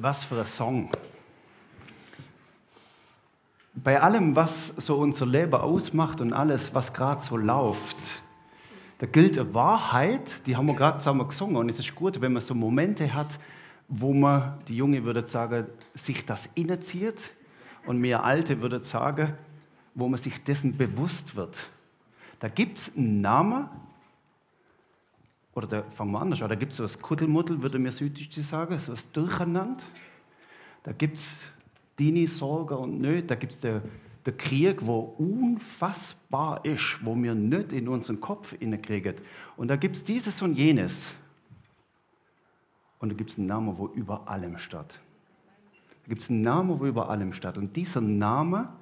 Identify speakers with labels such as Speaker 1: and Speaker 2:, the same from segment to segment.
Speaker 1: was für ein Song. Bei allem, was so unser Leben ausmacht und alles, was gerade so läuft, da gilt eine Wahrheit, die haben wir gerade zusammen gesungen. Und es ist gut, wenn man so Momente hat, wo man, die Junge würde sagen, sich das innezieht und mehr Alte würde sagen, wo man sich dessen bewusst wird. Da gibt es einen Namen, oder fangen wir anders an, da gibt es so das Kuddelmuddel, würde mir Süddeutsche sagen, so das Durcheinander. Da gibt es Dini, Sorge und Nöte, da gibt es der, der Krieg, wo unfassbar ist, wo wir nicht in unseren Kopf kriegen. Und da gibt es dieses und jenes. Und da gibt es einen Namen, wo über allem steht. Da gibt es einen Namen, wo über allem steht. Und dieser Name,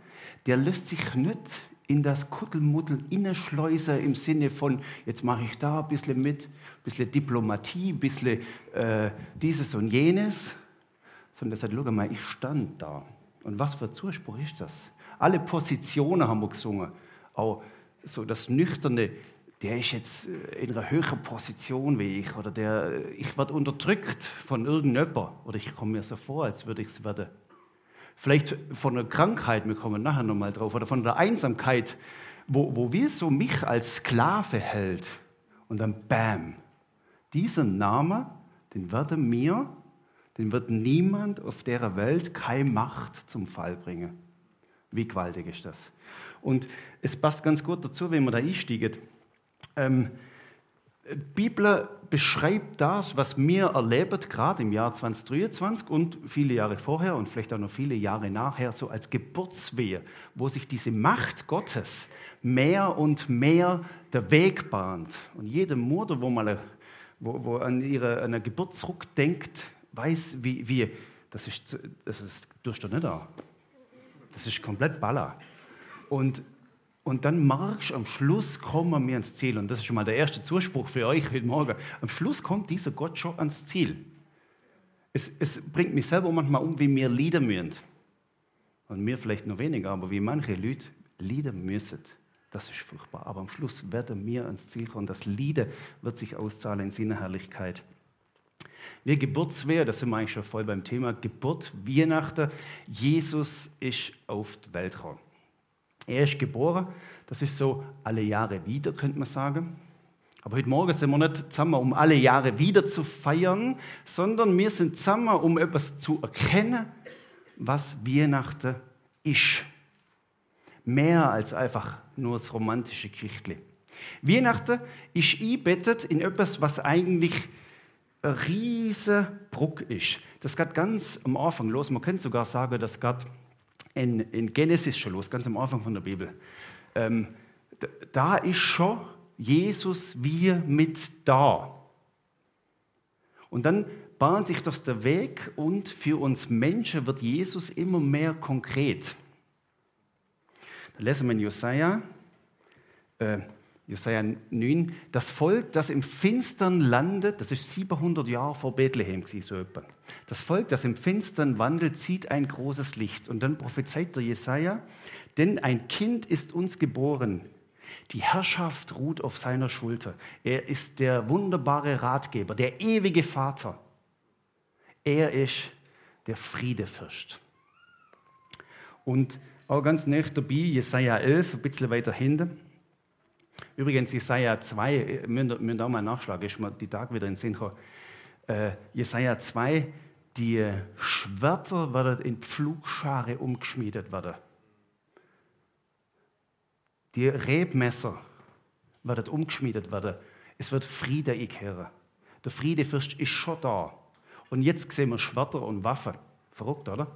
Speaker 1: der löst sich nicht in das Kuddelmuddel inneschleuse im Sinne von, jetzt mache ich da ein bisschen mit, ein bisschen Diplomatie, ein bisschen äh, dieses und jenes, sondern er sagt, schau mal, ich stand da. Und was für Zuspruch ist das? Alle Positionen haben wir gesungen. Auch so das Nüchterne, der ist jetzt äh, in einer höheren Position wie ich oder der, äh, ich werde unterdrückt von irgendjemandem oder ich komme mir so vor, als würde ich es werden. Vielleicht von einer Krankheit, wir kommen nachher nochmal drauf, oder von der Einsamkeit, wo, wo wir so mich als Sklave hält. Und dann bam, dieser Name, den werden mir, den wird niemand auf der Welt keine Macht zum Fall bringen. Wie gewaltig ist das? Und es passt ganz gut dazu, wenn man da einsteigen. Ähm, die Bibel beschreibt das, was wir erleben, gerade im Jahr 2023 und viele Jahre vorher und vielleicht auch noch viele Jahre nachher, so als Geburtswehe, wo sich diese Macht Gottes mehr und mehr der Weg bahnt. Und jede Mutter, wo mal wo, wo an ihre an Geburt zurückdenkt, weiß, wie, wie das ist, das ist durch nicht da. Das ist komplett Baller. Und und dann marsch, am Schluss kommen wir ans Ziel. Und das ist schon mal der erste Zuspruch für euch heute Morgen. Am Schluss kommt dieser Gott schon ans Ziel. Es, es bringt mich selber manchmal um, wie mir Lieder müssen. Und mir vielleicht noch weniger, aber wie manche Leute Lieder müssen. Das ist furchtbar. Aber am Schluss werden wir ans Ziel kommen. Das Lieder wird sich auszahlen in seiner Herrlichkeit. Wir Geburtswehr, das sind wir eigentlich schon voll beim Thema Geburt, Weihnachten. Jesus ist auf die Welt gekommen. Er ist geboren, das ist so alle Jahre wieder, könnte man sagen. Aber heute Morgen sind wir nicht zusammen, um alle Jahre wieder zu feiern, sondern wir sind zusammen, um etwas zu erkennen, was Weihnachten ist. Mehr als einfach nur das romantische Geschichtli. Weihnachten ist einbettet in etwas, was eigentlich ein riesiger Bruck ist. Das geht ganz am Anfang los. Man könnte sogar sagen, das geht in, in Genesis schon los, ganz am Anfang von der Bibel. Ähm, da ist schon Jesus wir mit da. Und dann bahnt sich das der Weg und für uns Menschen wird Jesus immer mehr konkret. Da lesen wir in Jesaja, äh, Jesaja 9, das Volk, das im Finstern landet, das ist 700 Jahre vor Bethlehem, so etwa. Das Volk, das im Finstern wandelt, sieht ein großes Licht. Und dann prophezeit der Jesaja, denn ein Kind ist uns geboren. Die Herrschaft ruht auf seiner Schulter. Er ist der wunderbare Ratgeber, der ewige Vater. Er ist der Friedefürst. Und auch ganz nah dabei, Jesaja 11, ein bisschen weiter hinten, Übrigens, Jesaja 2, müssen wir da mal nachschlagen, ist mir die Tag wieder in den Sinn gekommen. Äh, Jesaja 2, die Schwerter werden in Pflugschare umgeschmiedet werden. Die Rebmesser werden umgeschmiedet werden. Es wird Friede einkehren. Der Friedefürst ist schon da. Und jetzt sehen wir Schwerter und Waffen. Verrückt, oder?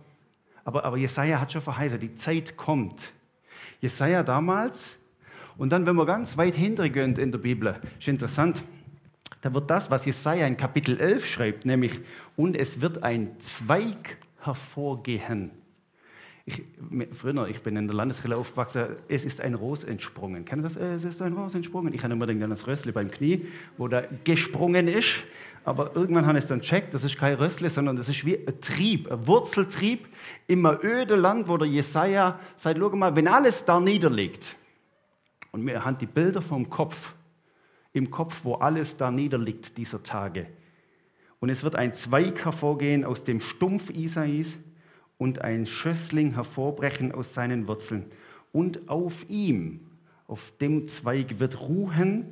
Speaker 1: Aber, aber Jesaja hat schon verheißen, die Zeit kommt. Jesaja damals und dann, wenn wir ganz weit hintergehen in der Bibel, ist interessant, da wird das, was Jesaja in Kapitel 11 schreibt, nämlich, und es wird ein Zweig hervorgehen. Ich, früher, ich bin in der Landeskirche aufgewachsen, es ist ein Ros entsprungen. Kennt ihr das? Es ist ein Ros entsprungen. Ich habe immer den das Rössli beim Knie, wo da gesprungen ist. Aber irgendwann habe ich es dann checkt, das ist kein Rössli, sondern das ist wie ein Trieb, ein Wurzeltrieb im öden Land, wo der Jesaja sagt: Schau mal, wenn alles da niederliegt, und wir haben die Bilder vom Kopf, im Kopf, wo alles da niederliegt dieser Tage. Und es wird ein Zweig hervorgehen aus dem Stumpf Isais und ein Schössling hervorbrechen aus seinen Wurzeln. Und auf ihm, auf dem Zweig wird ruhen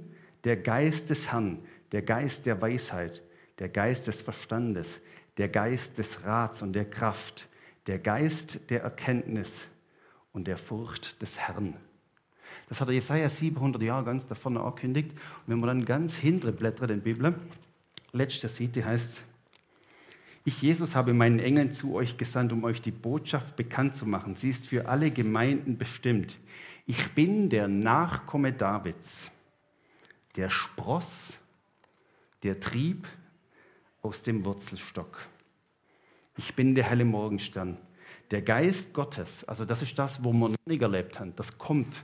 Speaker 1: der Geist des Herrn, der Geist der Weisheit, der Geist des Verstandes, der Geist des Rats und der Kraft, der Geist der Erkenntnis und der Furcht des Herrn. Das hat der Jesaja 700 Jahre ganz da vorne angekündigt. Und wenn man dann ganz hintere blättert in der Bibel, letzte Seite heißt, ich, Jesus, habe meinen Engeln zu euch gesandt, um euch die Botschaft bekannt zu machen. Sie ist für alle Gemeinden bestimmt. Ich bin der Nachkomme Davids, der Spross, der Trieb aus dem Wurzelstock. Ich bin der helle Morgenstern. Der Geist Gottes, also das ist das, wo wir noch nicht erlebt haben, das kommt.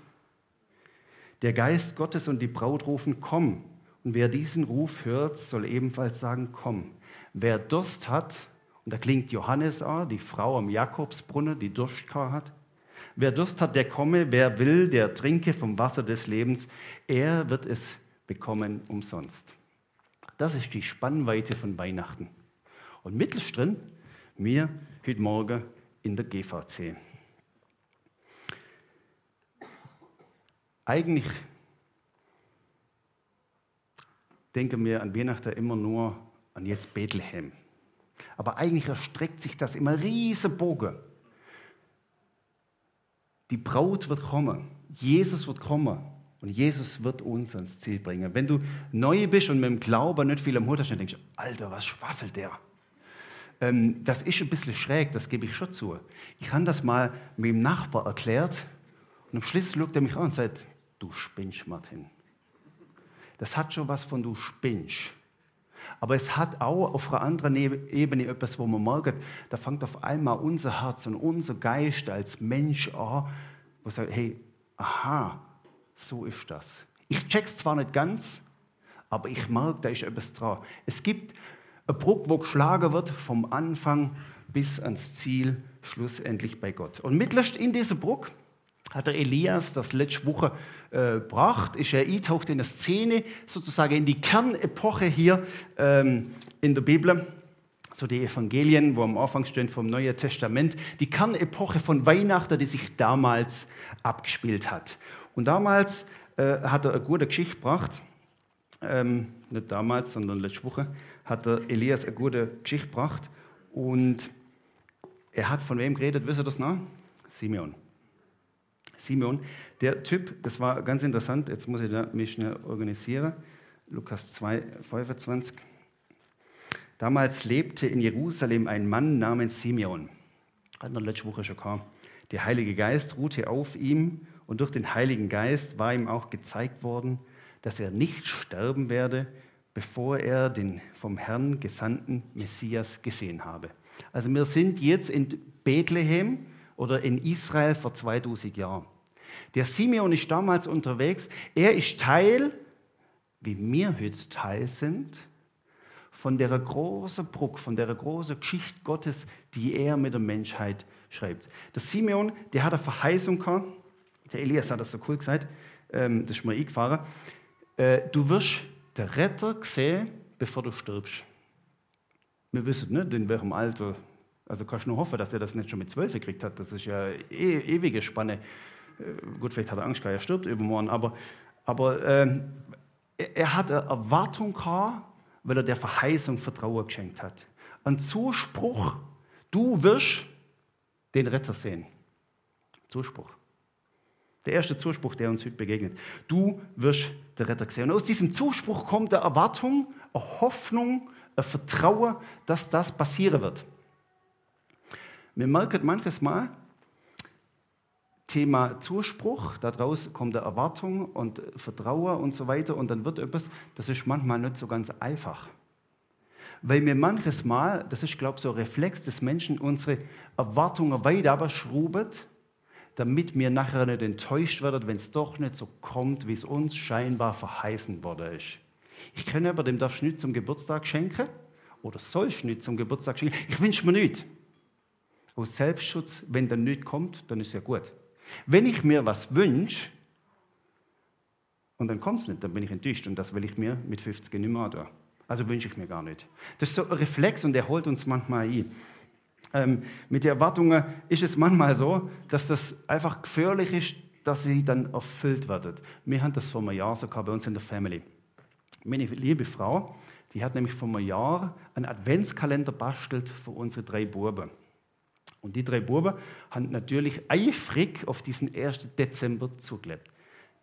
Speaker 1: Der Geist Gottes und die Braut rufen, komm. Und wer diesen Ruf hört, soll ebenfalls sagen, komm. Wer Durst hat, und da klingt Johannes an, die Frau am Jakobsbrunnen, die Durst hat, wer Durst hat, der komme, wer will, der trinke vom Wasser des Lebens, er wird es bekommen umsonst. Das ist die Spannweite von Weihnachten. Und mittelstrin, mir heute Morgen in der GVC. Eigentlich denken wir an Weihnachten immer nur an jetzt Bethlehem. Aber eigentlich erstreckt sich das immer riesen Bogen. Die Braut wird kommen, Jesus wird kommen und Jesus wird uns ans Ziel bringen. Wenn du neu bist und mit dem Glauben nicht viel am Hut hast, dann denkst du, Alter, was schwaffelt der? Ähm, das ist ein bisschen schräg, das gebe ich schon zu. Ich habe das mal mit dem Nachbar erklärt und am Schluss schaut er mich an und sagt, du spinnst, Martin. Das hat schon was von du spinnst. Aber es hat auch auf einer anderen Ebene etwas, wo man merkt, da fängt auf einmal unser Herz und unser Geist als Mensch an, wo sagt, hey, aha, so ist das. Ich check's zwar nicht ganz, aber ich merke, da ist etwas dran. Es gibt eine Brücke, wo geschlagen wird vom Anfang bis ans Ziel, schlussendlich bei Gott. Und mittlerweile in dieser Brücke hat der Elias das letzte Woche äh, ist er eintaucht in eine Szene, sozusagen in die Kernepoche hier ähm, in der Bibel, so die Evangelien, wo am Anfang stehen vom Neuen Testament, die Kernepoche von Weihnachten, die sich damals abgespielt hat. Und damals äh, hat er eine gute Geschichte gebracht, ähm, nicht damals, sondern letzte Woche, hat der Elias eine gute Geschichte gebracht und er hat von wem geredet, wisst ihr das noch? Simeon. Simeon. Der Typ, das war ganz interessant, jetzt muss ich mich schnell organisieren. Lukas 2, 25. Damals lebte in Jerusalem ein Mann namens Simeon. Hat wir letzte Woche schon gehabt. Der Heilige Geist ruhte auf ihm und durch den Heiligen Geist war ihm auch gezeigt worden, dass er nicht sterben werde, bevor er den vom Herrn gesandten Messias gesehen habe. Also wir sind jetzt in Bethlehem oder in Israel vor 2000 Jahren. Der Simeon ist damals unterwegs. Er ist Teil, wie wir heute Teil sind, von der großen Bruck, von der großen Geschichte Gottes, die er mit der Menschheit schreibt. Der Simeon, der hat eine Verheißung gehabt. Der Elias hat das so cool gesagt. Ähm, das ist mir eingefahren. Äh, du wirst den Retter sehen, bevor du stirbst. Wir wissen nicht, in welchem Alter. Also kannst du nur hoffen, dass er das nicht schon mit zwölf gekriegt hat. Das ist ja e ewige Spanne. Äh, gut, vielleicht hat er Angst, er stirbt übermorgen, aber, aber äh, er hat eine Erwartung gehabt, weil er der Verheißung Vertrauen geschenkt hat. Ein Zuspruch, du wirst den Retter sehen. Zuspruch. Der erste Zuspruch, der uns heute begegnet. Du wirst den Retter sehen. Und aus diesem Zuspruch kommt eine Erwartung, eine Hoffnung, ein Vertrauen, dass das passieren wird. Wir merken manches Mal, Thema Zuspruch, daraus kommt eine Erwartung und Vertrauen und so weiter und dann wird etwas, das ist manchmal nicht so ganz einfach. Weil mir manches Mal, das ist glaube ich so ein Reflex des Menschen, unsere Erwartungen weiter schrubet, damit mir nachher nicht enttäuscht werden, wenn es doch nicht so kommt, wie es uns scheinbar verheißen worden ist. Ich kenne aber, dem darfst du nicht zum Geburtstag schenken oder sollst du nicht zum Geburtstag schenken. Ich wünsche mir nicht. Aus Selbstschutz, wenn dann nichts kommt, dann ist ja gut. Wenn ich mir was wünsche und dann kommt es nicht, dann bin ich enttäuscht und das will ich mir mit 50 nicht mehr da. Also wünsche ich mir gar nicht. Das ist so ein Reflex und der holt uns manchmal ein. Ähm, mit den Erwartungen ist es manchmal so, dass das einfach gefährlich ist, dass sie dann erfüllt werden. Wir haben das vor einem Jahr sogar bei uns in der Family. Meine liebe Frau, die hat nämlich vor einem Jahr einen Adventskalender bastelt für unsere drei Buben. Und die drei Buben haben natürlich eifrig auf diesen 1. Dezember zugelebt.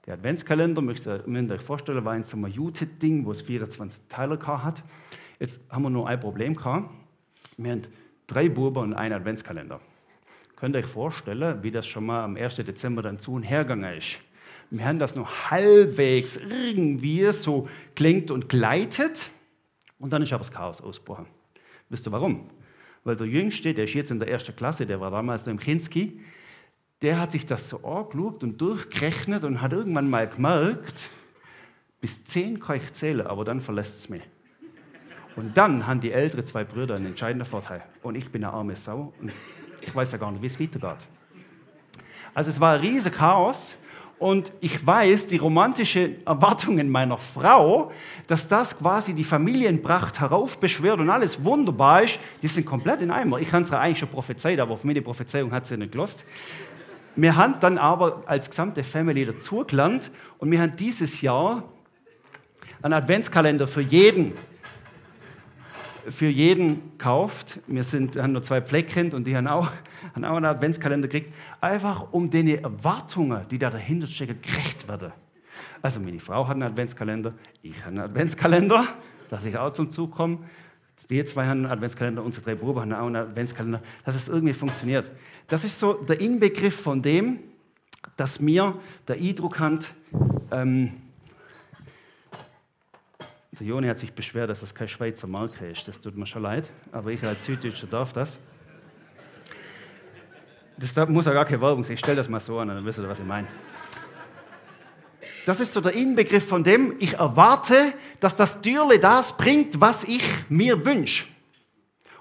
Speaker 1: Der Adventskalender, müsst ihr, müsst ihr euch vorstellen, war ein so ein Jute-Ding, wo es 24 Teile hat. Jetzt haben wir nur ein Problem gehabt. Wir haben drei Buben und einen Adventskalender. Könnt ihr euch vorstellen, wie das schon mal am 1. Dezember dann zu und hergegangen ist? Wir haben das noch halbwegs irgendwie so klingt und gleitet. Und dann ist aber das Chaos ausgebrochen. Wisst ihr warum? Weil der Jüngste, der ist jetzt in der ersten Klasse, der war damals noch im Kinski, der hat sich das so angeschaut und durchgerechnet und hat irgendwann mal gemerkt, bis zehn kann ich zählen, aber dann verlässt es mich. Und dann haben die älteren zwei Brüder einen entscheidenden Vorteil. Und ich bin eine arme Sau und ich weiß ja gar nicht, wie es weitergeht. Also es war ein riesiges Chaos und ich weiß, die romantischen Erwartungen meiner Frau, dass das quasi die Familienpracht heraufbeschwört und alles wunderbar ist, die sind komplett in Eimer. Ich habe es eigentlich schon prophezeit, aber auf meine Prophezeiung hat sie nicht gelost. Wir haben dann aber als gesamte Family dazugelernt und wir haben dieses Jahr einen Adventskalender für jeden für jeden kauft. Wir sind, haben nur zwei Pflegekind und die haben auch, haben auch einen Adventskalender gekriegt, einfach um den Erwartungen, die da dahinter stecken, gerecht werden. Also meine Frau hat einen Adventskalender, ich habe einen Adventskalender, dass ich auch zum Zug komme. Die zwei haben einen Adventskalender, unsere drei Brüder haben auch einen Adventskalender, dass es irgendwie funktioniert. Das ist so der Inbegriff von dem, dass mir der Eindruck hat, ähm, der Joni hat sich beschwert, dass das keine Schweizer Marke ist. Das tut mir schon leid, aber ich als Süddeutscher darf das. Das muss ja gar keine Werbung sein. Ich stelle das mal so an, dann wisst ihr, was ich meine. Das ist so der Inbegriff von dem, ich erwarte, dass das Türle das bringt, was ich mir wünsche.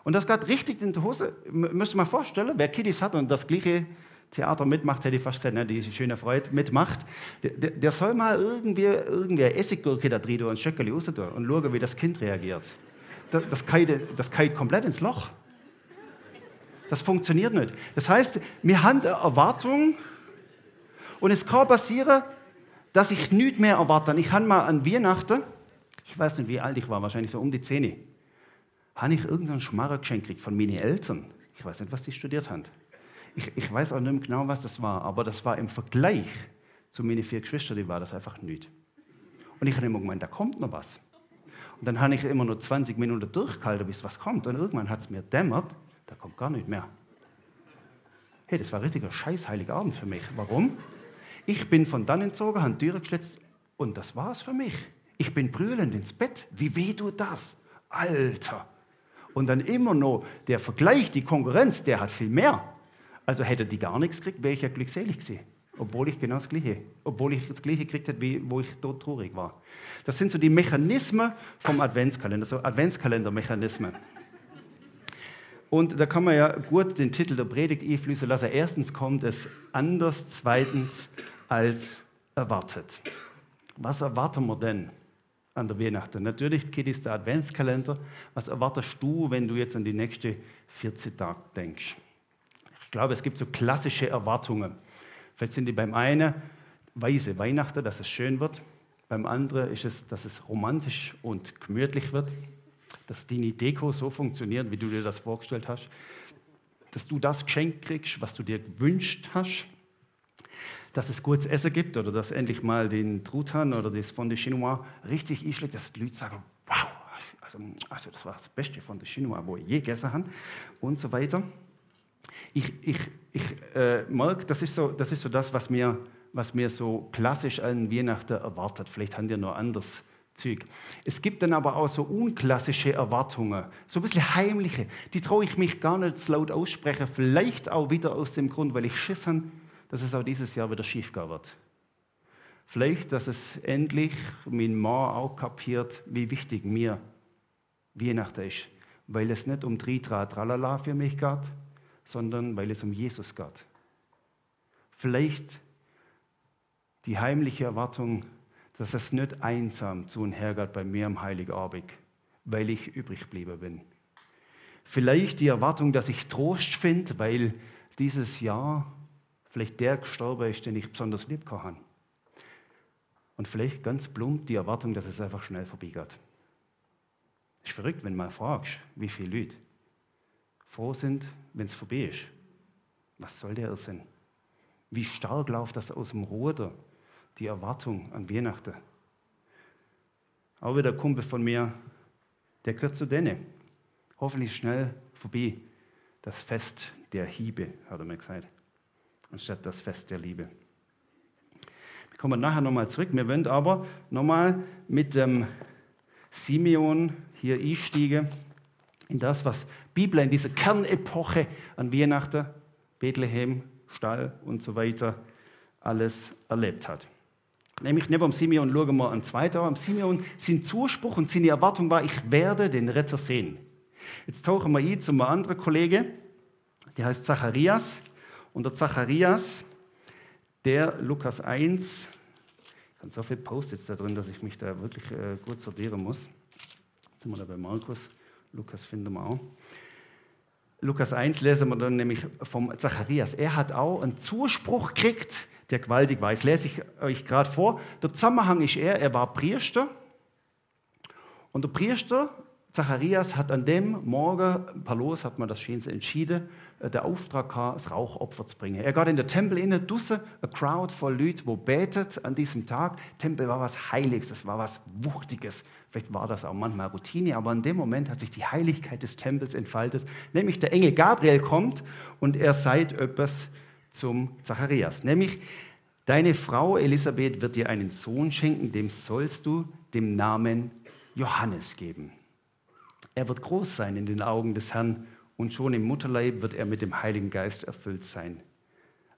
Speaker 1: Und das geht richtig in die Hose. Müsst ihr mal vorstellen, wer Kiddies hat und das gleiche Theater mitmacht, hätte ich fast gesagt, ne, die schöne Freude mitmacht, der, der, soll mal irgendwie, irgendwie eine Essiggurke da drin und Schöckeli raus und schauen, wie das Kind reagiert. Das, das, geht, das komplett ins Loch. Das funktioniert nicht. Das heißt, wir haben eine Erwartung und es kann passieren, dass ich nichts mehr erwarte. Ich habe mal an Weihnachten, ich weiß nicht, wie alt ich war, wahrscheinlich so um die Zähne, habe ich irgendeinen Schmarrer geschenkt von meinen Eltern. Ich weiß nicht, was die studiert haben. Ich, ich weiß auch nicht mehr genau, was das war, aber das war im Vergleich zu meinen vier Geschwistern, die war das einfach nichts. Und ich habe immer gemeint, da kommt noch was. Und dann habe ich immer nur 20 Minuten durchgehalten, bis was kommt. Und irgendwann hat es mir dämmert, da kommt gar nicht mehr. Hey, das war richtiger scheißheiliger Abend für mich. Warum? Ich bin von dann entzogen, habe die Türe geschlitzt und das war es für mich. Ich bin brüllend ins Bett. Wie weh tut das? Alter. Und dann immer noch der Vergleich, die Konkurrenz, der hat viel mehr. Also hätte die gar nichts gekriegt, wäre ich ja glückselig gewesen. Obwohl ich genau das Gleiche, obwohl ich das Gleiche gekriegt hätte, wie wo ich dort traurig war. Das sind so die Mechanismen vom Adventskalender, so Adventskalendermechanismen. Und da kann man ja gut den Titel der Predigt einfließen lassen. Erstens kommt es anders, zweitens als erwartet. Was erwarten wir denn an der Weihnachten? Natürlich geht es der Adventskalender. Was erwartest du, wenn du jetzt an die nächsten 14 Tage denkst? Ich glaube, es gibt so klassische Erwartungen. Vielleicht sind die beim einen weiße Weihnachten, dass es schön wird. Beim anderen ist es, dass es romantisch und gemütlich wird. Dass die Deko so funktioniert, wie du dir das vorgestellt hast. Dass du das Geschenk kriegst, was du dir gewünscht hast. Dass es gutes Essen gibt oder dass endlich mal den Truthahn oder das Fondue Chinois richtig einschlägt, dass die Leute sagen, wow, also, also das war das Beste von der Chinois, wo ich je gegessen habe und so weiter. Ich, ich, ich äh, merke, das ist, so, das ist so das, was mir, was mir so klassisch an Weihnachten erwartet. Vielleicht haben die noch anders Zeug. Es gibt dann aber auch so unklassische Erwartungen, so ein bisschen heimliche. Die traue ich mich gar nicht laut aussprechen. Vielleicht auch wieder aus dem Grund, weil ich Schiss habe, dass es auch dieses Jahr wieder schief gehen wird. Vielleicht, dass es endlich mein Mann auch kapiert, wie wichtig mir Weihnachten ist. Weil es nicht um Tritra, Tralala für mich geht, sondern weil es um Jesus geht. Vielleicht die heimliche Erwartung, dass es nicht einsam zu und her geht bei mir am Heiligen Abend, weil ich übrig geblieben bin. Vielleicht die Erwartung, dass ich Trost finde, weil dieses Jahr vielleicht der gestorben ist, den ich besonders lieb kann. Und vielleicht ganz plump die Erwartung, dass es einfach schnell vorbeigeht. Ist verrückt, wenn mal fragst, wie viele Leute froh sind, wenn es vorbei ist. Was soll der Irrsinn? Wie stark läuft das aus dem Ruder, die Erwartung an Weihnachten? Auch wieder ein Kumpel von mir, der gehört zu denen. Hoffentlich schnell vorbei. Das Fest der Hiebe, hat er mir gesagt. Anstatt das Fest der Liebe. Wir kommen nachher nochmal zurück. Wir wollen aber nochmal mit dem Simeon hier einsteigen in das, was Bibel in dieser Kernepoche an Weihnachten, Bethlehem, Stall und so weiter alles erlebt hat. Nämlich neben dem Simeon schauen wir an zweiter. Am Simeon sein Zuspruch und seine Erwartung war, ich werde den Retter sehen. Jetzt tauchen wir ein zu einem anderen Kollege, der heißt Zacharias. Und der Zacharias, der Lukas 1, ich habe so viele Post-its da drin, dass ich mich da wirklich äh, gut sortieren muss. Jetzt sind wir da bei Markus, Lukas finden wir auch. Lukas 1 lesen wir dann nämlich vom Zacharias. Er hat auch einen Zuspruch gekriegt, der gewaltig war. Ich lese ich euch gerade vor. Der Zusammenhang ist er, er war Priester. Und der Priester Zacharias hat an dem Morgen, Paulus hat man das schön entschieden, äh, der Auftrag gehabt, das Rauchopfer zu bringen. Er geht in der Tempel inne, dusse, eine Crowd voll Leute, wo betet an diesem Tag. Tempel war was Heiliges, das war was Wuchtiges. Vielleicht war das auch manchmal Routine, aber in dem Moment hat sich die Heiligkeit des Tempels entfaltet. Nämlich der Engel Gabriel kommt und er sagt etwas zum Zacharias. Nämlich, deine Frau Elisabeth wird dir einen Sohn schenken, dem sollst du dem Namen Johannes geben. Er wird groß sein in den Augen des Herrn und schon im Mutterleib wird er mit dem Heiligen Geist erfüllt sein.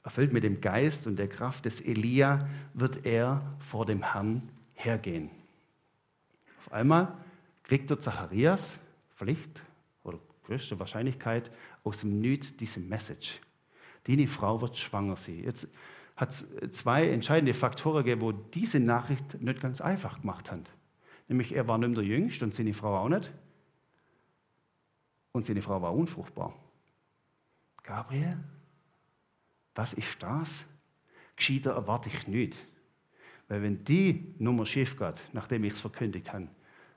Speaker 1: Erfüllt mit dem Geist und der Kraft des Elia wird er vor dem Herrn hergehen. Auf einmal kriegt der Zacharias, Pflicht oder größte Wahrscheinlichkeit, aus dem Nüt diese Message. Die Frau wird schwanger sein. Jetzt hat es zwei entscheidende Faktoren gegeben, wo diese Nachricht nicht ganz einfach gemacht hat. Nämlich, er war nicht mehr der Jüngste und seine Frau auch nicht und seine Frau war unfruchtbar. Gabriel, was ist das? Gescheiter erwarte ich nicht. Weil wenn die Nummer schief geht, nachdem ich es verkündigt habe,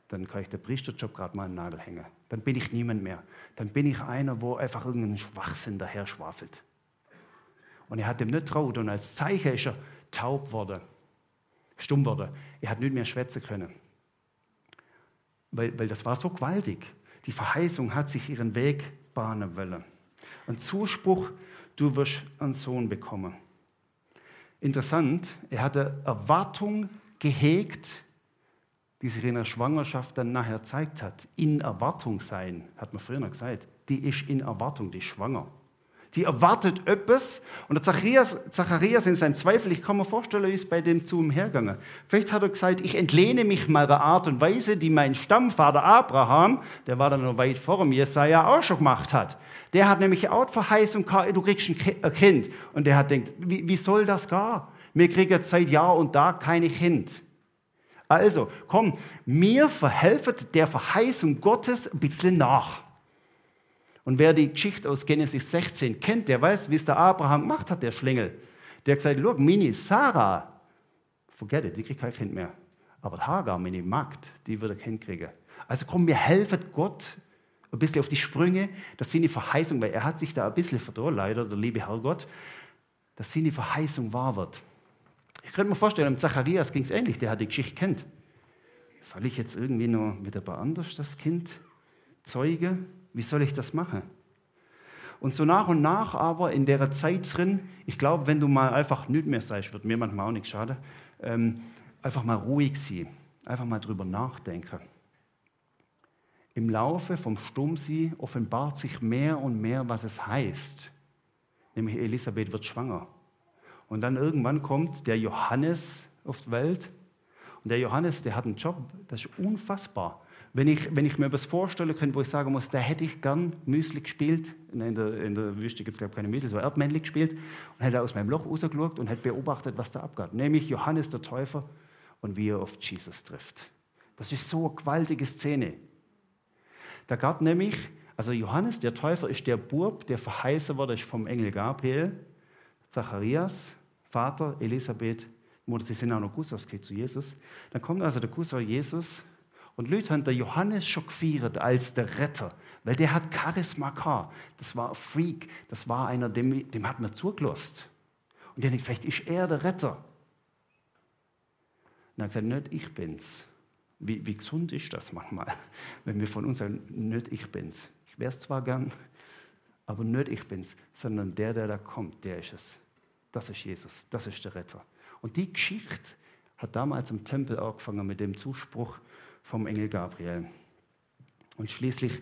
Speaker 1: dann kann ich den Priesterjob gerade mal an den Nagel hängen. Dann bin ich niemand mehr. Dann bin ich einer, wo einfach irgendeinen Schwachsinn daher schwafelt. Und er hat dem nicht traut und als Zeichen ist er taub worden, stumm worden. Er hat nicht mehr schwätzen können. Weil, weil das war so gewaltig. Die Verheißung hat sich ihren Weg bahnen wollen. Ein Zuspruch, du wirst einen Sohn bekommen. Interessant, er hatte Erwartung gehegt, die sich in der Schwangerschaft dann nachher zeigt hat. In Erwartung sein, hat man früher noch gesagt. Die ist in Erwartung, die ist schwanger die erwartet etwas. Und der Zacharias, Zacharias in seinem Zweifel, ich kann mir vorstellen, ist bei dem zu ihm hergegangen. Vielleicht hat er gesagt, ich entlehne mich meiner Art und Weise, die mein Stammvater Abraham, der war dann noch weit vor mir, Jesaja auch schon gemacht hat. Der hat nämlich auch die Verheißung, du kriegst ein Kind. Und der hat gedacht, wie, wie soll das gehen? Wir kriegen seit Jahr und Tag keine Kind. Also, komm, mir verhelfen der Verheißung Gottes ein bisschen nach. Und wer die Geschichte aus Genesis 16 kennt, der weiß, wie es der Abraham gemacht hat, der Schlingel. Der hat gesagt, look, Mini, Sarah, forget it, die kriegt kein Kind mehr. Aber Hagar, meine Magd, die wird ein Kind kriegen. Also komm, wir helfen Gott ein bisschen auf die Sprünge, dass seine Verheißung, weil er hat sich da ein bisschen verdorren, leider, der liebe Herrgott, dass seine Verheißung wahr wird. Ich könnte mir vorstellen, Zacharias ging es ähnlich, der hat die Geschichte kennt. Soll ich jetzt irgendwie nur mit ein paar anders das Kind zeugen? Wie soll ich das machen? Und so nach und nach aber in der Zeit drin, ich glaube, wenn du mal einfach nicht mehr sagst, wird mir manchmal auch nicht schade, ähm, einfach mal ruhig sein, einfach mal drüber nachdenken. Im Laufe vom Stummsee offenbart sich mehr und mehr, was es heißt. Nämlich Elisabeth wird schwanger. Und dann irgendwann kommt der Johannes auf die Welt. Und der Johannes, der hat einen Job, das ist unfassbar. Wenn ich, wenn ich mir etwas vorstellen könnte, wo ich sagen muss, da hätte ich gern Müsli gespielt, in der, in der Wüste gibt es glaube ich keine Müsli, so Erdmännchen gespielt und hätte aus meinem Loch rausgeschaut und hätte beobachtet, was da abgeht. Nämlich Johannes der Täufer und wie er auf Jesus trifft. Das ist so eine gewaltige Szene. Da gab nämlich, also Johannes der Täufer ist der Bub, der verheißen wurde vom Engel Gabriel, Zacharias, Vater, Elisabeth, Mutter, sie sind auch noch Gusos zu Jesus. Dann kommt also der Gusso Jesus und Leute haben der Johannes schon gefeiert als der Retter, weil der hat Charisma gehabt. Das war ein Freak, das war einer, dem, dem hat man zugelassen. Und der denkt, vielleicht ist er der Retter. Und er hat gesagt, nicht ich bin's. Wie, wie gesund ist das manchmal, wenn wir von uns sagen, nicht ich bin's. Ich wäre es zwar gern, aber nicht ich bin's, sondern der, der da kommt, der ist es. Das ist Jesus, das ist der Retter. Und die Geschichte hat damals im Tempel angefangen mit dem Zuspruch vom Engel Gabriel. Und schließlich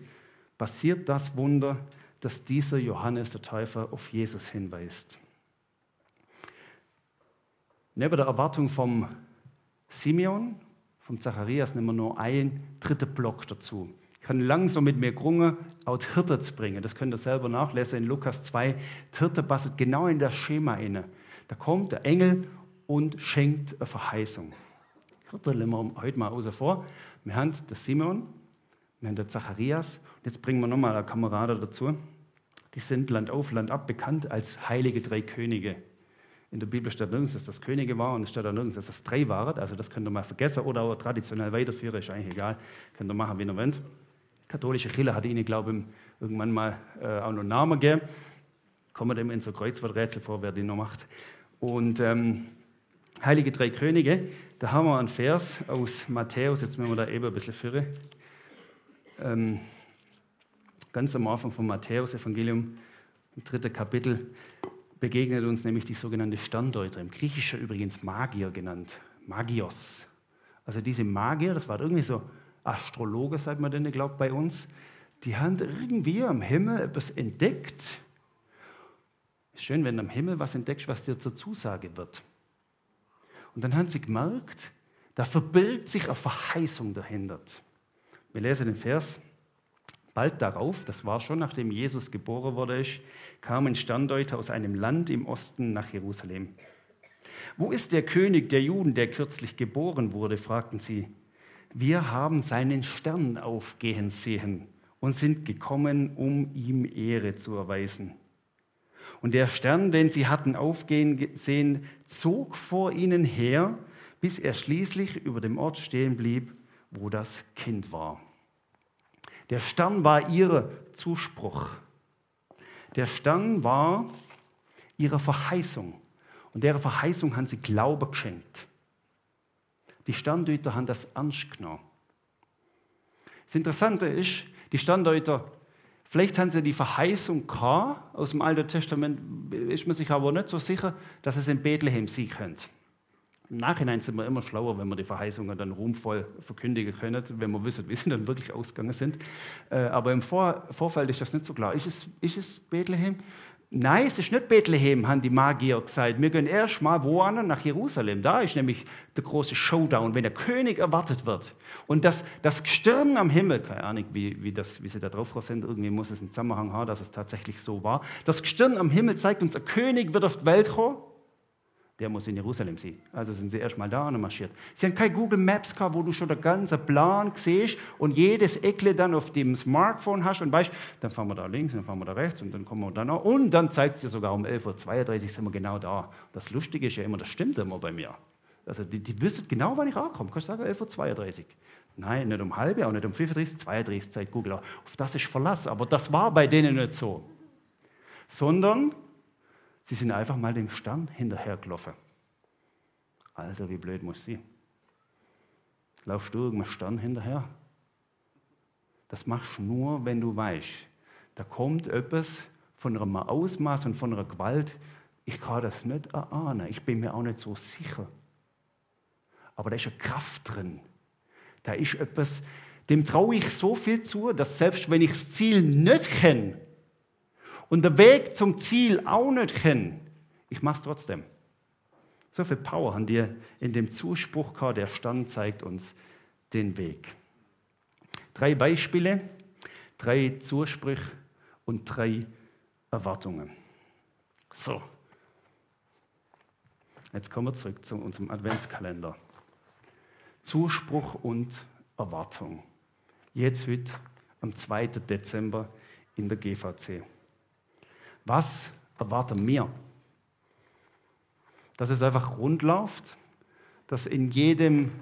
Speaker 1: passiert das Wunder, dass dieser Johannes der Täufer auf Jesus hinweist. Neben der Erwartung vom Simeon, vom Zacharias, nehmen wir nur einen dritten Block dazu. Ich kann langsam mit mir grungen, die Hirte zu bringen. Das könnt ihr selber nachlesen in Lukas 2. Die Hirte passt genau in das Schema inne. Da kommt der Engel und schenkt eine Verheißung. Hirte nehmen wir heute mal außer vor. Wir haben den Simeon, wir haben den Zacharias. Und jetzt bringen wir nochmal eine Kamerade dazu. Die sind Land auf, Land ab bekannt als heilige drei Könige. In der Bibel steht nirgends, dass das Könige war und es steht auch nirgends, dass das drei waren. Also das könnt ihr mal vergessen oder auch traditionell weiterführen, ist eigentlich egal. Könnt ihr machen, wie ihr wollt. Katholische Kirche hat ihnen, glaube ich, irgendwann mal äh, auch noch einen Namen gegeben. Kommen dem in so Kreuzworträtsel vor, wer die noch macht. Und ähm, Heilige Drei Könige, da haben wir einen Vers aus Matthäus, jetzt müssen wir da eben ein bisschen führen. Ähm, ganz am Anfang vom Matthäus-Evangelium, im dritten Kapitel, begegnet uns nämlich die sogenannte Sterndeuter, im Griechischen übrigens Magier genannt, Magios. Also diese Magier, das war irgendwie so Astrologe, sagt man denn, glaubt bei uns, die haben irgendwie am Himmel etwas entdeckt. Schön, wenn du am Himmel was entdeckst, was dir zur Zusage wird. Und dann haben sie gemerkt, da verbirgt sich eine Verheißung dahinter. Wir lesen den Vers. Bald darauf, das war schon nachdem Jesus geboren wurde, kamen Sterndeuter aus einem Land im Osten nach Jerusalem. Wo ist der König der Juden, der kürzlich geboren wurde? fragten sie. Wir haben seinen Stern aufgehen sehen und sind gekommen, um ihm Ehre zu erweisen. Und der Stern, den sie hatten aufgehen sehen, zog vor ihnen her, bis er schließlich über dem Ort stehen blieb, wo das Kind war. Der Stern war ihr Zuspruch. Der Stern war ihre Verheißung. Und der Verheißung haben sie Glaube geschenkt. Die Sterndeuter haben das ernst genommen. Das Interessante ist, die Sterndeuter Vielleicht haben sie die Verheißung gehabt, aus dem Alten Testament, ist man sich aber nicht so sicher, dass es in Bethlehem sein könnte. Im Nachhinein sind wir immer schlauer, wenn wir die Verheißungen dann ruhmvoll verkündigen können, wenn wir wissen, wie sie dann wirklich ausgegangen sind. Äh, aber im Vorfeld ist das nicht so klar. Ist es, ist es Bethlehem? Nein, es ist nicht Bethlehem, haben die Magier gesagt. Wir gehen erst mal woanders nach Jerusalem. Da ist nämlich der große Showdown, wenn der König erwartet wird. Und das, das Gestirn am Himmel, keine Ahnung, wie, wie, das, wie sie da drauf sind, irgendwie muss es einen Zusammenhang haben, dass es tatsächlich so war. Das Gestirn am Himmel zeigt uns, der König wird auf die Welt kommen der muss in Jerusalem sein. Also sind sie erstmal da und marschiert. Sie haben keine Google Maps gehabt, wo du schon den ganzen Plan siehst und jedes Eckle dann auf dem Smartphone hast und weißt, dann fahren wir da links, dann fahren wir da rechts und dann kommen wir da noch. Und dann zeigt es dir sogar um 11.32 Uhr sind wir genau da. Das Lustige ist ja immer, das stimmt immer bei mir. Also die, die wissen genau, wann ich ankomme. Kannst du sagen, 11.32 Uhr? Nein, nicht um halbe, auch nicht um 35, 32 Zeit Google. Auf das ist Verlass. Aber das war bei denen nicht so. Sondern Sie sind einfach mal dem Stern hinterhergelaufen. Alter, wie blöd muss sie? Laufst du irgendeinem Stern hinterher? Das machst du nur, wenn du weißt, da kommt etwas von einem Ausmaß und von einer Gewalt. Ich kann das nicht erahnen. Ich bin mir auch nicht so sicher. Aber da ist eine Kraft drin. Da ist etwas, dem traue ich so viel zu, dass selbst wenn ich das Ziel nicht kenne, und der Weg zum Ziel auch nicht kennen, ich mache es trotzdem. So viel Power haben wir in dem Zuspruch gehabt, der Stand zeigt uns den Weg. Drei Beispiele, drei Zusprüche und drei Erwartungen. So, jetzt kommen wir zurück zu unserem Adventskalender. Zuspruch und Erwartung. Jetzt wird am 2. Dezember in der GVC. Was erwarten wir? Dass es einfach rund läuft, dass in jedem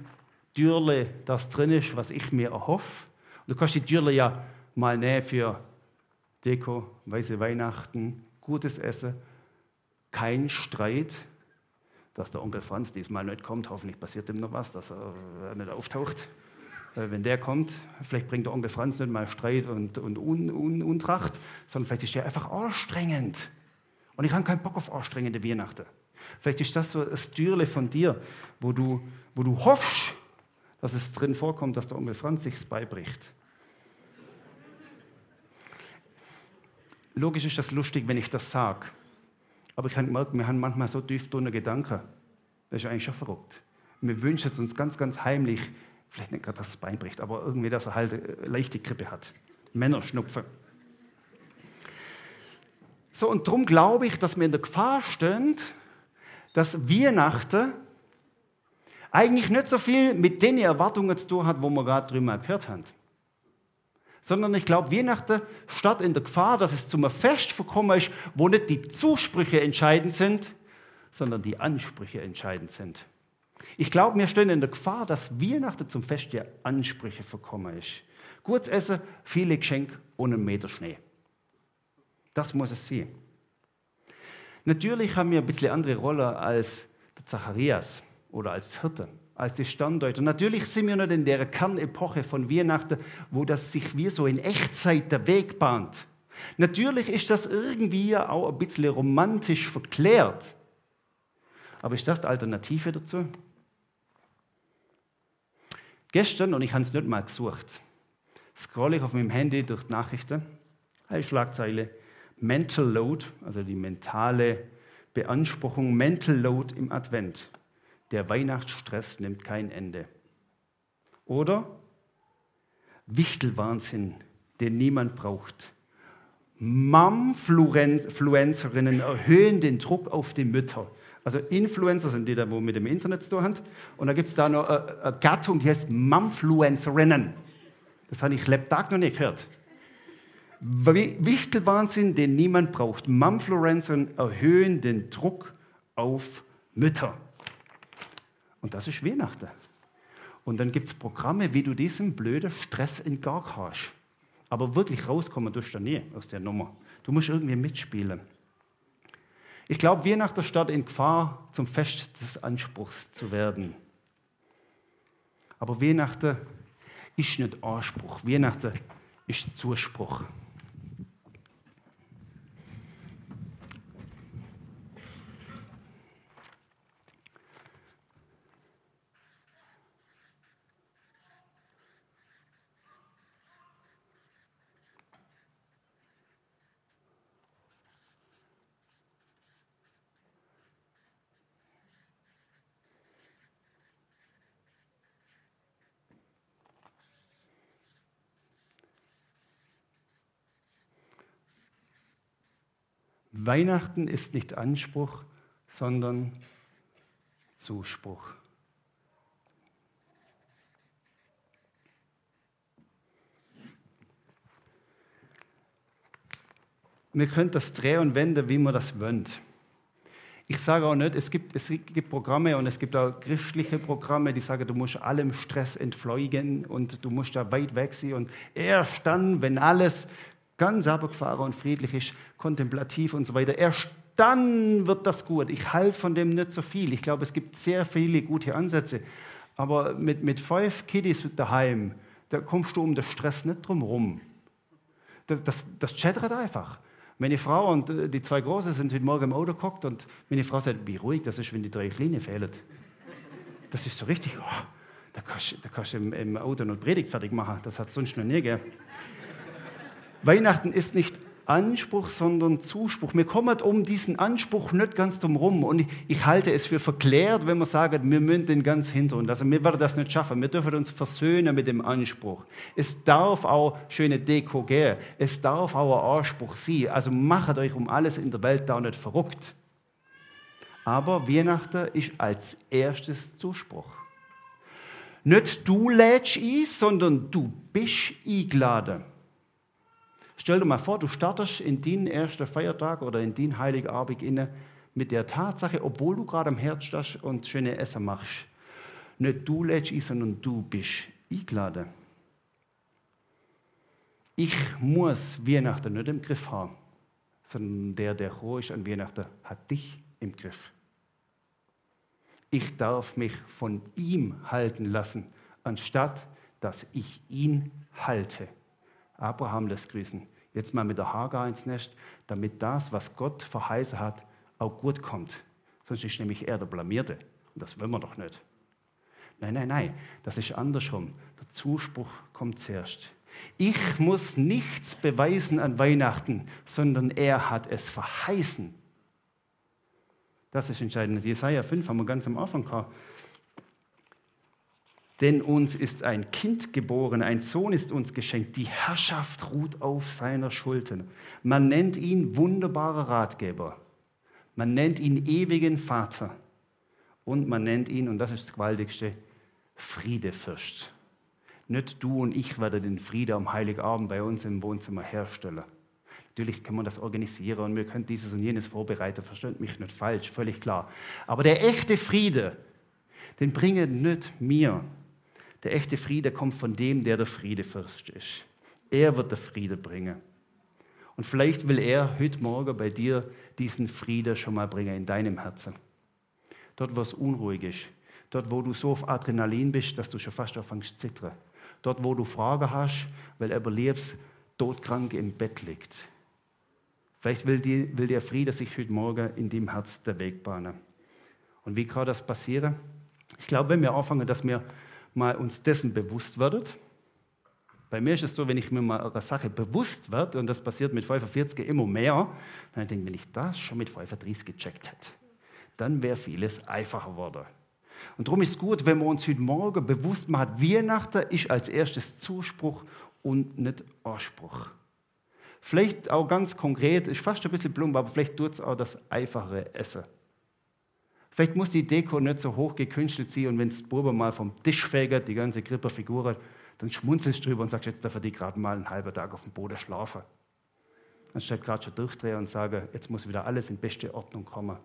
Speaker 1: Türle das drin ist, was ich mir erhoffe. Und du kannst die Türle ja mal nehmen für Deko, weiße Weihnachten, gutes Essen, kein Streit, dass der Onkel Franz diesmal nicht kommt. Hoffentlich passiert ihm noch was, dass er nicht auftaucht. Wenn der kommt, vielleicht bringt der Onkel Franz nicht mal Streit und, und Un, Un, Untracht, sondern vielleicht ist der einfach anstrengend. Und ich habe keinen Bock auf anstrengende Weihnachten. Vielleicht ist das so das Türle von dir, wo du, wo du hoffst, dass es drin vorkommt, dass der Onkel Franz sich beibricht. Logisch ist das lustig, wenn ich das sage. Aber ich habe gemerkt, wir haben manchmal so tief drunter Gedanken. Das ist eigentlich schon verrückt. Wir wünschen es uns ganz, ganz heimlich, vielleicht nicht gerade, dass das Bein bricht, aber irgendwie, dass er halt eine leichte Grippe hat. Männer schnupfen. So, und darum glaube ich, dass wir in der Gefahr stehen, dass Weihnachten eigentlich nicht so viel mit den Erwartungen zu tun hat, wo wir gerade drüber gehört haben sondern ich glaube, Weihnachten statt in der Gefahr, dass es zum Fest verkommen ist, wo nicht die Zusprüche entscheidend sind, sondern die Ansprüche entscheidend sind. Ich glaube, wir stehen in der Gefahr, dass Weihnachten zum Fest der Ansprüche verkommen ist. Kurz essen, viele Geschenke und einen Meter Schnee. Das muss es sein. Natürlich haben wir ein bisschen andere Rolle als der Zacharias oder als Hirte als die Stammdeuter. Natürlich sind wir nicht in der Kernepoche von Weihnachten, wo das sich wie so in Echtzeit der Weg bahnt. Natürlich ist das irgendwie auch ein bisschen romantisch verklärt. Aber ist das die Alternative dazu? Gestern, und ich habe es nicht mal gesucht, scrolle ich auf meinem Handy durch die Nachrichten, eine Schlagzeile, Mental Load, also die mentale Beanspruchung, Mental Load im Advent. Der Weihnachtsstress nimmt kein Ende. Oder Wichtelwahnsinn, den niemand braucht. Mom-Fluencerinnen erhöhen den Druck auf die Mütter. Also Influencer sind die, wo mit dem Internet zu tun haben. Und da gibt es da noch eine Gattung, die heißt Mumfluencerinnen. Das habe ich Lebtag noch nicht gehört. Wichtelwahnsinn, den niemand braucht. Mumfluencerinnen erhöhen den Druck auf Mütter. Und das ist Weihnachten. Und dann gibt es Programme, wie du diesem blöden Stress entgehen kannst. Aber wirklich rauskommen durch du nie aus der Nummer. Du musst irgendwie mitspielen. Ich glaube, Weihnachten steht in Gefahr, zum Fest des Anspruchs zu werden. Aber Weihnachten ist nicht Anspruch. Weihnachten ist Zuspruch. Weihnachten ist nicht Anspruch, sondern Zuspruch. Wir können das drehen und wenden, wie man das wollen. Ich sage auch nicht, es gibt, es gibt Programme und es gibt auch christliche Programme, die sagen, du musst allem Stress entfliegen und du musst da weit weg sein. Und erst dann, wenn alles ganz abgefahren und friedlich ist, kontemplativ und so weiter, erst dann wird das gut. Ich halte von dem nicht so viel. Ich glaube, es gibt sehr viele gute Ansätze. Aber mit, mit fünf Kiddies daheim, da kommst du um den Stress nicht drum rum. Das, das, das chattert einfach. Meine Frau und äh, die zwei Großen sind heute Morgen im Auto geguckt und meine Frau sagt, wie ruhig das ist, wenn die drei Kleine fehlen. Das ist so richtig, oh, da kannst du im, im Auto noch Predigt fertig machen. Das hat es sonst noch nie gegeben. Weihnachten ist nicht Anspruch, sondern Zuspruch. Wir kommen um diesen Anspruch nicht ganz drum rum. Und ich, halte es für verklärt, wenn wir sagen, wir müssen den ganz hinter uns. Also wir werden das nicht schaffen. Wir dürfen uns versöhnen mit dem Anspruch. Es darf auch schöne Deko gehen. Es darf auch ein Anspruch sein. Also macht euch um alles in der Welt da nicht verrückt. Aber Weihnachten ist als erstes Zuspruch. Nicht du lädst ein, sondern du bist eingeladen. Stell dir mal vor, du startest in den ersten Feiertag oder in den Heiligabend inne mit der Tatsache, obwohl du gerade am Herz stehst und schöne Essen machst. Nicht du lädst ein, sondern du bist eingeladen. Ich muss Weihnachten nicht im Griff haben, sondern der, der hoch ist an Weihnachten, hat dich im Griff. Ich darf mich von ihm halten lassen, anstatt dass ich ihn halte. Abraham lässt grüßen. Jetzt mal mit der Hagar ins Nest, damit das, was Gott verheißen hat, auch gut kommt. Sonst ist nämlich er der Blamierte. Und das wollen wir doch nicht. Nein, nein, nein, das ist andersrum. Der Zuspruch kommt zuerst. Ich muss nichts beweisen an Weihnachten, sondern er hat es verheißen. Das ist entscheidend. Jesaja 5 haben wir ganz am Anfang gehabt. Denn uns ist ein Kind geboren, ein Sohn ist uns geschenkt, die Herrschaft ruht auf seiner Schultern. Man nennt ihn wunderbarer Ratgeber, man nennt ihn ewigen Vater und man nennt ihn, und das ist das Gewaltigste, Friedefürst. Nicht du und ich werden den Friede am Heiligabend bei uns im Wohnzimmer herstellen. Natürlich kann man das organisieren und wir können dieses und jenes vorbereiten, versteht mich nicht falsch, völlig klar. Aber der echte Friede, den bringen nicht mir. Der echte Friede kommt von dem, der der Friedefürst ist. Er wird der Friede bringen. Und vielleicht will er heute Morgen bei dir diesen Frieden schon mal bringen in deinem Herzen. Dort, wo es unruhig ist. Dort, wo du so auf Adrenalin bist, dass du schon fast anfängst zu zittern. Dort, wo du Fragen hast, weil er überlebst, todkrank im Bett liegt. Vielleicht will, die, will der Friede sich heute Morgen in dem Herz der Weg bahnen. Und wie kann das passieren? Ich glaube, wenn wir anfangen, dass wir mal uns dessen bewusst werden. Bei mir ist es so, wenn ich mir mal einer Sache bewusst werde, und das passiert mit 45 immer mehr, dann denke ich, wenn ich das schon mit 35 gecheckt hätte, dann wäre vieles einfacher geworden. Und darum ist es gut, wenn wir uns heute Morgen bewusst machen, Weihnachten ist als erstes Zuspruch und nicht Anspruch. Vielleicht auch ganz konkret, ist fast ein bisschen plump, aber vielleicht tut es auch das einfache Essen. Vielleicht muss die Deko nicht so hoch gekünstelt sein und wenn es Buben mal vom Tisch fegert, die ganze Kripperfigur, dann schmunzelst du drüber und sagst, jetzt darf die gerade mal einen halben Tag auf dem Boden schlafen. Anstatt gerade schon durchdrehen und sagen, jetzt muss wieder alles in beste Ordnung kommen.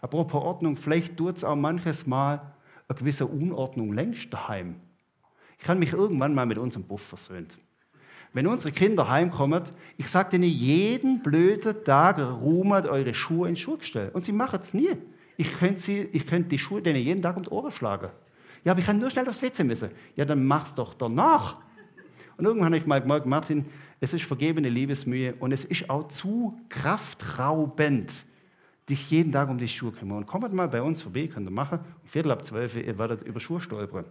Speaker 1: Apropos Ordnung, vielleicht tut es auch manches Mal eine gewisse Unordnung längst daheim. Ich habe mich irgendwann mal mit unserem Buff versöhnt. Wenn unsere Kinder heimkommen, ich sage ihnen jeden blöden Tag, ruhmet eure Schuhe in den Schuhgestell. Und sie machen es nie. Ich könnte, sie, ich könnte die Schuhe denen jeden Tag um die Ohren schlagen. Ja, aber ich kann nur schnell das WC müssen. Ja, dann mach's doch danach. Und irgendwann habe ich mal gemerkt, Martin, es ist vergebene Liebesmühe und es ist auch zu kraftraubend, dich jeden Tag um die Schuhe kümmern. Und kommt mal bei uns vorbei, könnt ihr machen. Um Viertel ab zwölf, ihr werdet über Schuhe stolpern.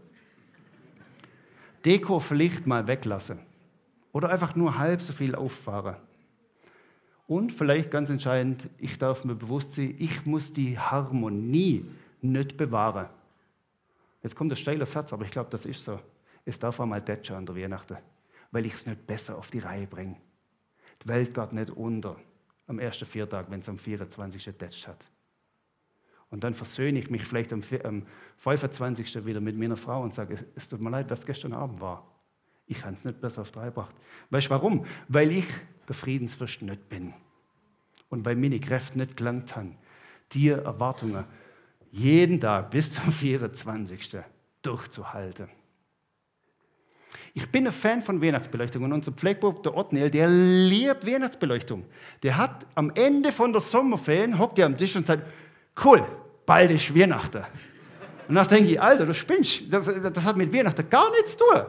Speaker 1: Deko vielleicht mal weglassen. Oder einfach nur halb so viel auffahren. Und vielleicht ganz entscheidend, ich darf mir bewusst sein, ich muss die Harmonie nicht bewahren. Jetzt kommt ein steiler Satz, aber ich glaube, das ist so. Es darf einmal Detscher an der Weihnachten, weil ich es nicht besser auf die Reihe bringe. Die Welt geht nicht unter am ersten Viertag, wenn es am 24. Detscht hat. Und dann versöhne ich mich vielleicht am 25. wieder mit meiner Frau und sage, es tut mir leid, was gestern Abend war. Ich habe es nicht besser auf drei gebracht. Weißt du warum? Weil ich der Friedensfürst nicht bin. Und weil meine Kräfte nicht gelangt haben, die Erwartungen jeden Tag bis zum 24. durchzuhalten. Ich bin ein Fan von Weihnachtsbeleuchtung und unser Pflegebuch, der Ottniel, der liebt Weihnachtsbeleuchtung. Der hat am Ende von der Sommerferien, hockt er am Tisch und sagt, cool, bald ist Weihnachten. Und dann denke ich, Alter, du spinnst, das, das hat mit Weihnachten gar nichts zu tun.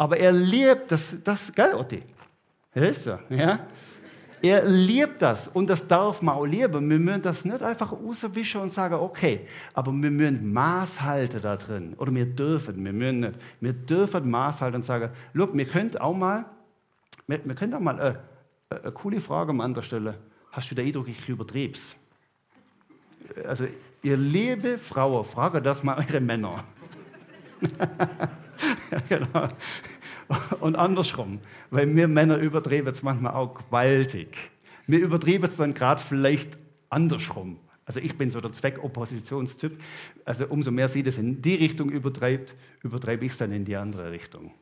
Speaker 1: Aber er liebt das, das gell, Otti? Ist so, ja? Er liebt das und das darf man auch lieben. Wir müssen das nicht einfach rauswischen und sagen, okay, aber wir müssen Maß halten da drin. Oder wir dürfen, wir müssen nicht. Wir dürfen Maß halten und sagen, look, wir können auch mal, wir, wir können auch mal eine, eine coole Frage an anderer Stelle. Hast du den Eindruck, ich übertrieb's? Also, ihr liebe Frauen, frage das mal eure Männer. genau. Und andersrum, weil wir Männer übertreiben es manchmal auch gewaltig. Wir übertreiben es dann gerade vielleicht andersrum. Also ich bin so der Zweckoppositionstyp. Also umso mehr sie das in die Richtung übertreibt, übertreibe ich es dann in die andere Richtung.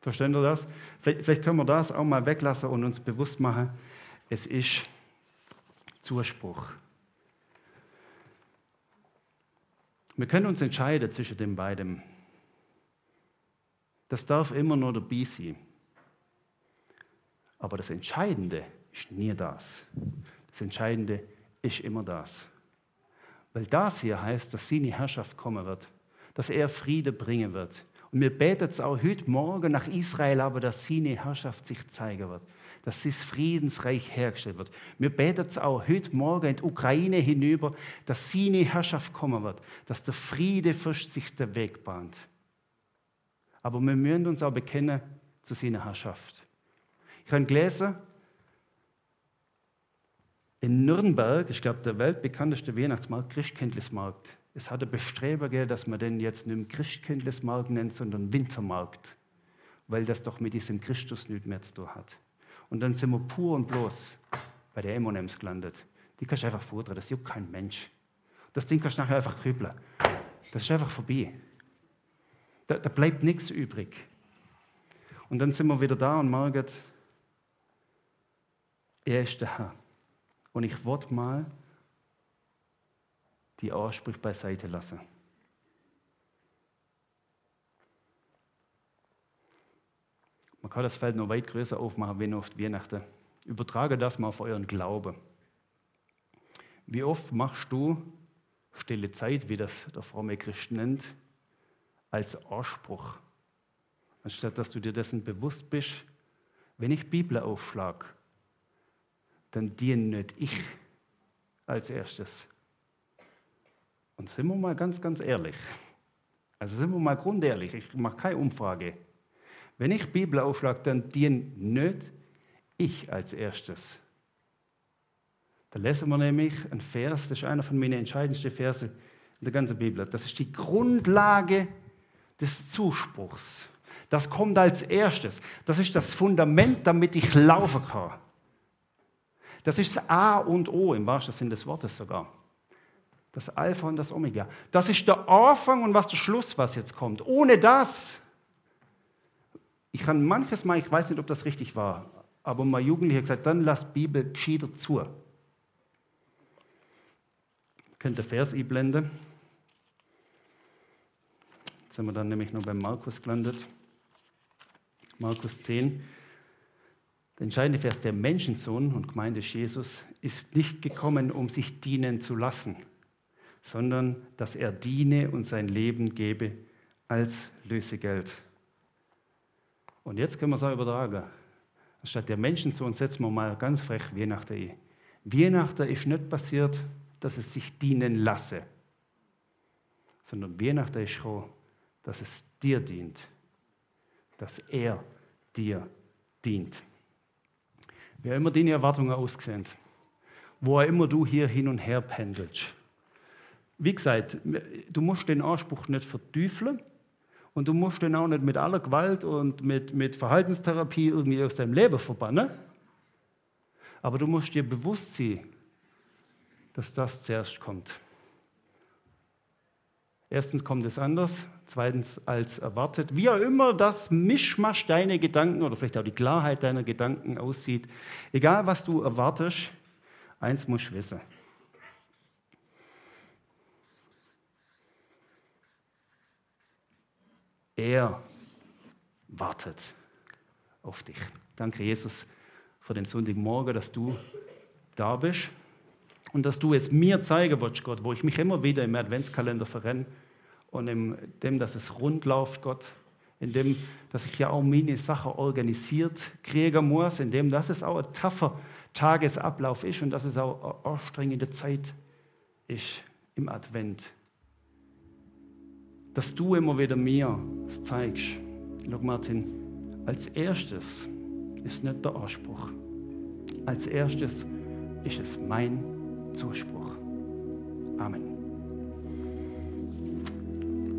Speaker 1: Verstehen ihr das? Vielleicht, vielleicht können wir das auch mal weglassen und uns bewusst machen, es ist Zuspruch. Wir können uns entscheiden zwischen den beiden. Das darf immer nur dabei sein. Aber das Entscheidende ist nie das. Das Entscheidende ist immer das. Weil das hier heißt, dass seine Herrschaft kommen wird, dass er Friede bringen wird. Und wir beten es auch heute Morgen nach Israel, aber dass seine Herrschaft sich zeigen wird, dass das Friedensreich hergestellt wird. Wir beten es auch heute Morgen in die Ukraine hinüber, dass seine Herrschaft kommen wird, dass der Friede fürst sich der Weg bahnt. Aber wir müssen uns auch bekennen zu seiner Herrschaft. Ich habe gelesen, in Nürnberg, ich glaube, der weltbekannteste Weihnachtsmarkt, Christkindlesmarkt, es hatte Bestreber gegeben, dass man den jetzt nicht Christkindlesmarkt nennt, sondern Wintermarkt, weil das doch mit diesem Christus nicht mehr zu tun hat. Und dann sind wir pur und bloß bei der M&M's gelandet. Die kannst du einfach fordern, das juckt kein Mensch. Das Ding kannst du nachher einfach kübeln. Das ist einfach vorbei. Da, da bleibt nichts übrig. Und dann sind wir wieder da und merken, er ist der Herr. Und ich wollte mal die Ansprüche beiseite lassen. Man kann das Feld noch weit größer aufmachen, wenn oft Weihnachten. Übertrage das mal auf euren Glauben. Wie oft machst du stille Zeit, wie das der fromme Christ nennt, als Anspruch? Anstatt dass du dir dessen bewusst bist, wenn ich Bibel aufschlag, dann diene nicht ich als erstes. Und sind wir mal ganz, ganz ehrlich. Also sind wir mal grundehrlich, ich mache keine Umfrage. Wenn ich Bibel aufschlage, dann diene nicht ich als erstes. Da lesen wir nämlich einen Vers, das ist einer von meinen entscheidendsten Versen in der ganzen Bibel. Das ist die Grundlage des Zuspruchs. Das kommt als erstes. Das ist das Fundament, damit ich laufen kann. Das ist das A und O im wahrsten Sinne des Wortes sogar. Das Alpha und das Omega. Das ist der Anfang und was der Schluss, was jetzt kommt. Ohne das, ich kann manches Mal, ich weiß nicht, ob das richtig war, aber mal Jugendliche gesagt, dann lass Bibel gescheiter zu. Könnt ihr Vers einblenden? Jetzt sind wir dann nämlich noch beim Markus gelandet. Markus 10. Der entscheidende Vers, der Menschensohn und Gemeinde Jesus ist nicht gekommen, um sich dienen zu lassen, sondern dass er diene und sein Leben gebe als Lösegeld. Und jetzt können wir es auch übertragen. Statt der Menschensohn setzen wir mal ganz frech Weihnachten ein. Weihnachten ist nicht passiert, dass es sich dienen lasse, sondern Weihnachten ist schon, dass es dir dient, dass er dir dient. Wie immer deine Erwartungen ausgesehen, wo immer du hier hin und her pendelst. Wie gesagt, du musst den Anspruch nicht verteufeln und du musst den auch nicht mit aller Gewalt und mit, mit Verhaltenstherapie irgendwie aus deinem Leben verbannen. Aber du musst dir bewusst sein, dass das zuerst kommt. Erstens kommt es anders, zweitens als erwartet. Wie auch immer das Mischmasch deiner Gedanken oder vielleicht auch die Klarheit deiner Gedanken aussieht, egal was du erwartest, eins musst du wissen. Er wartet auf dich. Danke, Jesus, für den Sonntagmorgen, dass du da bist und dass du es mir zeigen willst, Gott, wo ich mich immer wieder im Adventskalender verrenne und in dem, dass es rund läuft, Gott, in dem, dass ich ja auch meine Sache organisiert kriegen muss, in dem, dass es auch ein taffer Tagesablauf ist und dass es auch eine anstrengende Zeit ist im Advent. Dass du immer wieder mir zeigst, schau Martin, als erstes ist nicht der Anspruch. Als erstes ist es mein Zuspruch. Amen.